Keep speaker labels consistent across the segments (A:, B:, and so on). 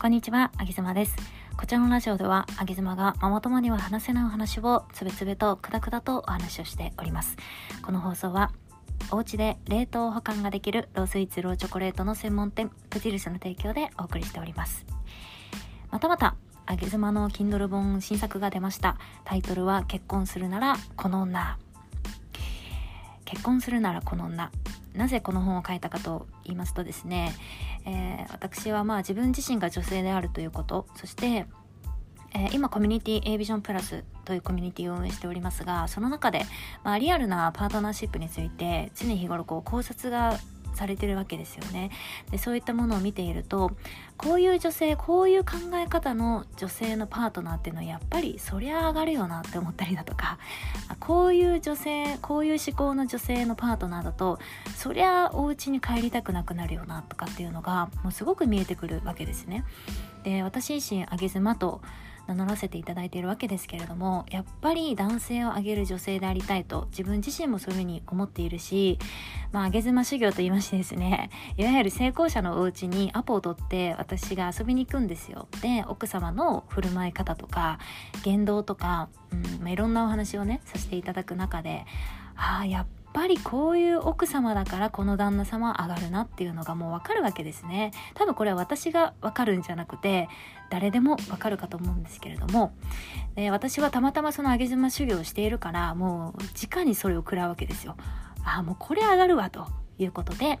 A: こんにちは、あげずまです。こちらのラジオでは、あげずまがママ友には話せないお話をつべつべとくだくだとお話をしております。この放送は、お家で冷凍保管ができるロースイーツローチョコレートの専門店、プティルスの提供でお送りしております。またまた、あげずまの Kindle 本新作が出ました。タイトルは、結婚するならこの女。結婚するならこの女。なぜこの本を書いたかと言いますとですね、えー、私はまあ自分自身が女性であるということそして、えー、今コミュニティ A ビジョンプラスというコミュニティを運営しておりますがその中で、まあ、リアルなパートナーシップについて常日頃こう考察がされてるわけですよね。でそういったものを見ているとこういう女性こういう考え方の女性のパートナーっていうのはやっぱりそりゃ上がるよなって思ったりだとかこういう女性こういう思考の女性のパートナーだとそりゃお家に帰りたくなくなるよなとかっていうのがもうすごく見えてくるわけですね。で私自身あげ妻と名乗らせていただいているわけですけれどもやっぱり男性をあげる女性でありたいと自分自身もそういうふうに思っているしまあ上げ妻修行と言いましてですねいわゆる成功者のお家にアポを取って私が遊びに行くんですよ。で奥様の振る舞い方とか言動とか、うんまあ、いろんなお話をねさせていただく中でああやっぱりこういう奥様だからこの旦那様上がるなっていうのがもうわかるわけですね。多分これは私がわかるんじゃなくて誰でもわかるかと思うんですけれども、え私はたまたまその上げ妻修行をしているからもう直にそれを食らうわけですよ。ああもうこれ上がるわということで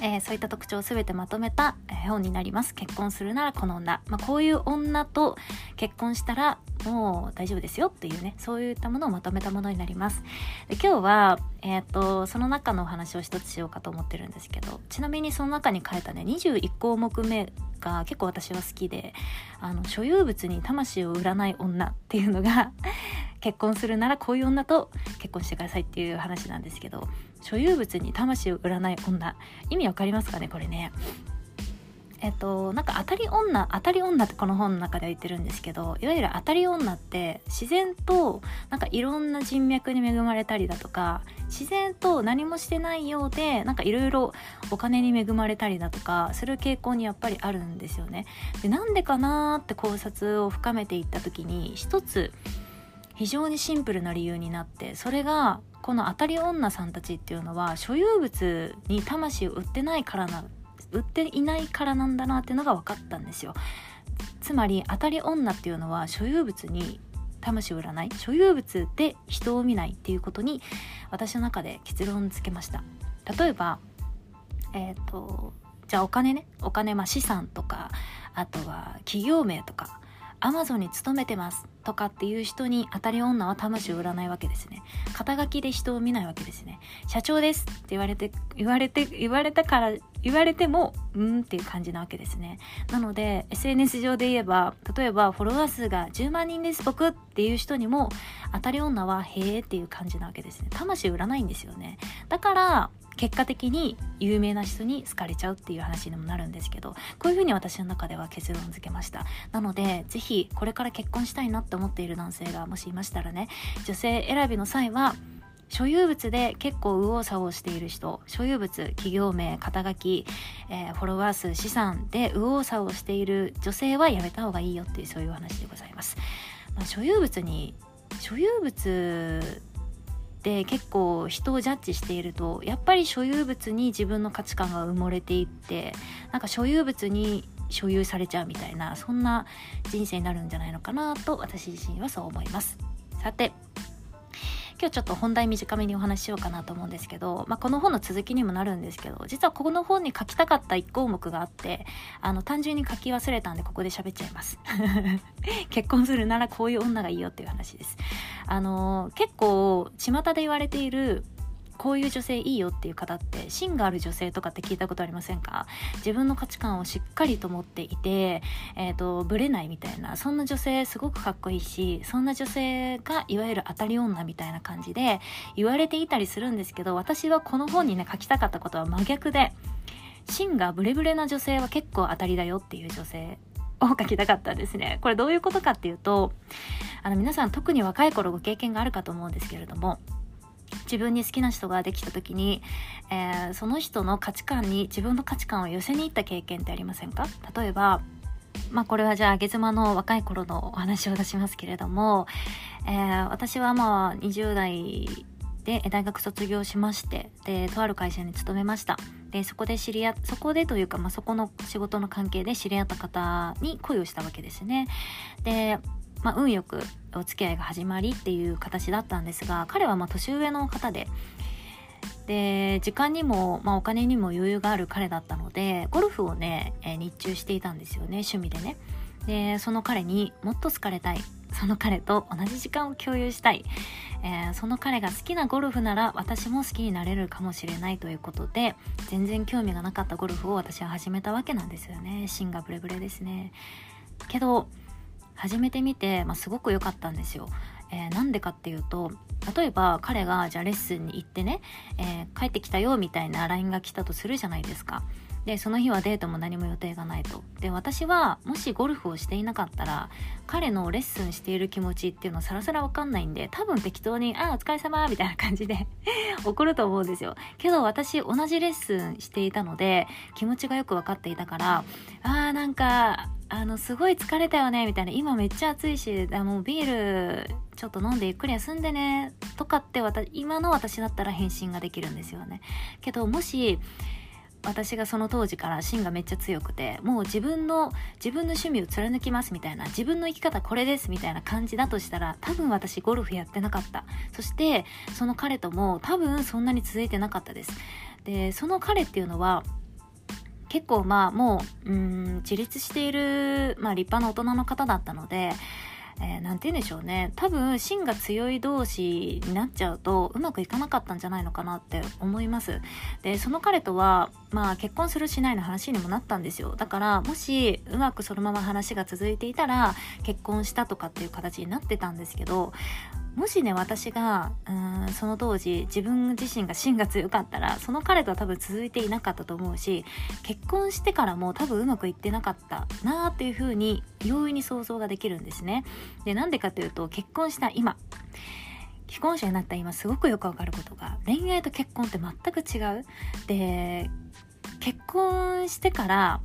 A: えー、そういった特徴を全てまとめた、え、本になります。結婚するならこの女。まあ、こういう女と結婚したらもう大丈夫ですよっていうね、そういったものをまとめたものになります。で今日は、え、ー、と、その中のお話を一つしようかと思ってるんですけど、ちなみにその中に書いたね、21項目目が結構私は好きで、あの、所有物に魂を売らない女っていうのが結婚するならこういう女と結婚してくださいっていう話なんですけど所有物に魂を売らない女意味わかりますかねこれねえっとなんか当たり女当たり女ってこの本の中では言ってるんですけどいわゆる当たり女って自然となんかいろんな人脈に恵まれたりだとか自然と何もしてないようでなんかいろいろお金に恵まれたりだとかする傾向にやっぱりあるんですよね。でなんでかなって考察を深めていった時に一つ非常にシンプルな理由になってそれがこの当たり女さんたちっていうのは所有物に魂を売ってないからな売っていないからなんだなっていうのが分かったんですよ。つまり当たり女っていうのは所有物に魂を売らない。所有物で人を見ないっていうことに私の中で結論付けました。例えばえっ、ー、とじゃあお金ね。お金まあ資産とかあとは企業名とか。アマゾンに勤めてます。とかっていう人に当たり女は魂を売らないわけですね。肩書きで人を見ないわけですね。社長ですって言われて言われて言われたから言われてもうんっていう感じなわけですね。なので SNS 上で言えば例えばフォロワー数が10万人です僕っていう人にも当たり女はへえっていう感じなわけですね。魂売らないんですよね。だから結果的に有名な人に好かれちゃうっていう話にもなるんですけどこういうふうに私の中では結論付けました。なので是非これから結婚したいなって思っている男性がもしいましたらね女性選びの際は所有物で結構右往左往している人所有物企業名肩書き、えー、フォロワー数資産で右往左往している女性はやめた方がいいよっていうそういう話でございます、まあ、所有物に所有物って結構人をジャッジしているとやっぱり所有物に自分の価値観が埋もれていってなんか所有物に所有されちゃうみたいなそんな人生になるんじゃないのかなと私自身はそう思います。さて今日ちょっと本題短めにお話ししようかなと思うんですけど、まあ、この本の続きにもなるんですけど実はここの本に書きたかった1項目があってあの単純に書き忘れたんでここで喋っちゃいます。結婚するならこういう女がいいよっていう話です。あの結構巷で言われているこういう女性いいよっていう方って芯がある女性とかって聞いたことありませんか？自分の価値観をしっかりと持っていて、えーと、ブレないみたいなそんな女性すごくかっこいいしそんな女性がいわゆる当たり女みたいな感じで言われていたりするんですけど私はこの本にね書きたかったことは真逆で芯がブレブレな女性は結構当たりだよっていう女性を書きたかったんですね。これどういうことかっていうとあの皆さん特に若い頃ご経験があるかと思うんですけれども自分に好きな人ができた時に、えー、その人の価値観に自分の価値観を寄せに行った経験ってありませんか？例えばまあこれはじゃあ、ゲ妻の若い頃のお話を出しますけれども、えー、私はまあ20代で大学卒業しましてでとある会社に勤めました。でそこで知り合そこでというか、まあ、そこの仕事の関係で知り合った方に恋をしたわけですね。で、まあ、運よくお付き合いが始まりっていう形だったんですが彼はま年上の方でで時間にも、まあ、お金にも余裕がある彼だったのでゴルフをね、え、日中していたんですよね趣味でね。でその彼にもっと好かれたいその彼と同じ時間を共有したい、えー、その彼が好きなゴルフなら私も好きになれるかもしれないということで全然興味がなかったゴルフを私は始めたわけなんですよね。芯がブレブレですね。けど始めてみて、まあ、すごく良かったんですよ。えー、なんでかっていうと例えば彼がじゃあレッスンに行ってね、えー、帰ってきたよみたいな LINE が来たとするじゃないですか。でその日はデートも何も予定がないと。で私はもしゴルフをしていなかったら彼のレッスンしている気持ちっていうのはさらさらわかんないんで多分適当に「あお疲れ様みたいな感じで 怒ると思うんですよ。けど私同じレッスンしていたので気持ちがよく分かっていたからあーなんかあのすごい疲れたよねみたいな。今めっちゃ暑いしあもうビールちょっと飲んでゆっくり休んでねとかって私今の私だったら返信ができるんですよね。けどもし私がその当時から芯がめっちゃ強くてもう自分の自分の趣味を貫きますみたいな自分の生き方これですみたいな感じだとしたら多分私ゴルフやってなかった。そしてその彼とも多分そんなに続いてなかったです。でその彼っていうのは結構まあもううん自立している、まあ、立派な大人の方だったのでえー、て言うんでしょうね。多分芯が強い同士になっちゃうとうまくいかなかったんじゃないのかなって思います。でその彼とはまあ結婚するしないの話にもなったんですよ。だからもしうまくそのまま話が続いていたら結婚したとかっていう形になってたんですけどもしね私がうんその当時自分自身が芯が強かったらその彼とは多分続いていなかったと思うし結婚してからも多分うまくいってなかったなーっていうふうに容易に想像ができるんですね。でなんでかというと結婚した今既婚者になった今すごくよくわかることが恋愛と結婚って全く違う。で結婚してから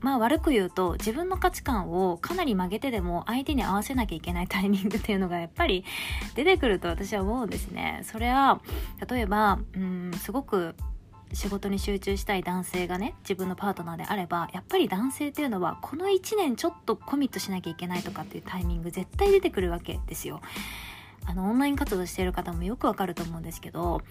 A: まあ悪く言うと自分の価値観をかなり曲げてでも相手に合わせなきゃいけないタイミングっていうのがやっぱり出てくると私は思うんですね。それは例えばうんすごく仕事に集中したい男性がね自分のパートナーであればやっぱり男性っていうのはこの1年ちょっとコミットしなきゃいけないとかっていうタイミング絶対出てくるわけですよ。あのオンライン活動している方もよくわかると思うんですけど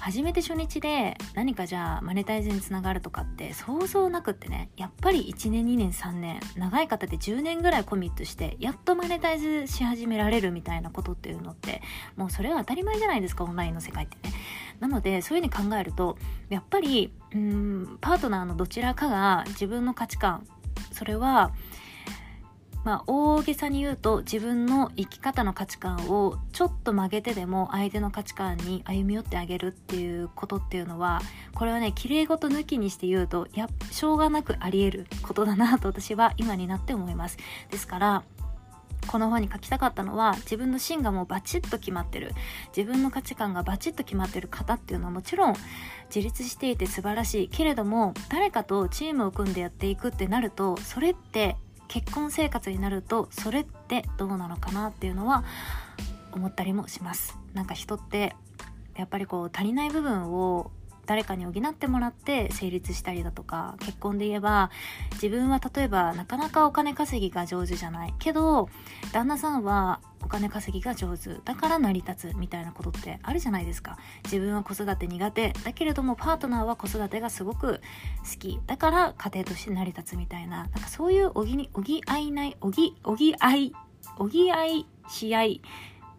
A: 初めて初日で何かじゃあマネタイズにつながるとかって想像なくってねやっぱり1年2年3年長い方で10年ぐらいコミットしてやっとマネタイズし始められるみたいなことっていうのってもうそれは当たり前じゃないですかオンラインの世界ってね。なのでそういうふうに考えるとやっぱりうんパートナーのどちらかが自分の価値観それはまあ、大げさに言うと自分の生き方の価値観をちょっと曲げてでも相手の価値観に歩み寄ってあげるっていうことっていうのはこれはね綺麗事抜きにして言うとやしょうがなくあり得ることだなと私は今になって思います。ですからこの本に書きたかったのは自分の芯がもうバチッと決まってる。自分の価値観がバチッと決まってる方っていうのはもちろん自立していて素晴らしい。けれども誰かとチームを組んでやっていくってなるとそれって結婚生活になるとそれってどうなのかなっていうのは思ったりもします。なんか人ってやっぱりこう足りない部分を誰かに補ってもらって成立したりだとか結婚で言えば自分は例えばなかなかお金稼ぎが上手じゃない。けど旦那さんはお金稼ぎが上手。だから成り立つみたいなことってあるじゃないですか。自分は子育て苦手。だけれどもパートナーは子育てがすごく好き。だから家庭として成り立つみたいな。なんかそういう補に補いない補補い補いし合い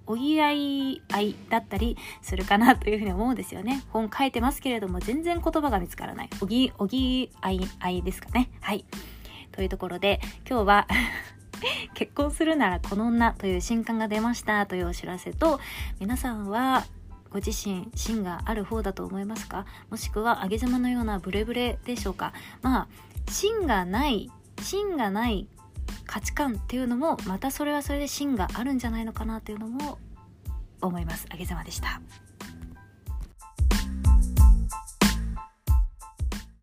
A: 補い合いだったりするかなというふうに思うんですよね。本書いてますけれども全然言葉が見つからない。補い、補い合いいですかね。はい。というところで今日は 結婚するならこの女という新刊が出ましたというお知らせと皆さんはご自身芯がある方だと思いますか？もしくは上げ妻のようなブレブレでしょうか？まあ芯がない芯がない価値観っていうのもまたそれはそれで芯があるんじゃないのかなというのも思います。あげざまでした。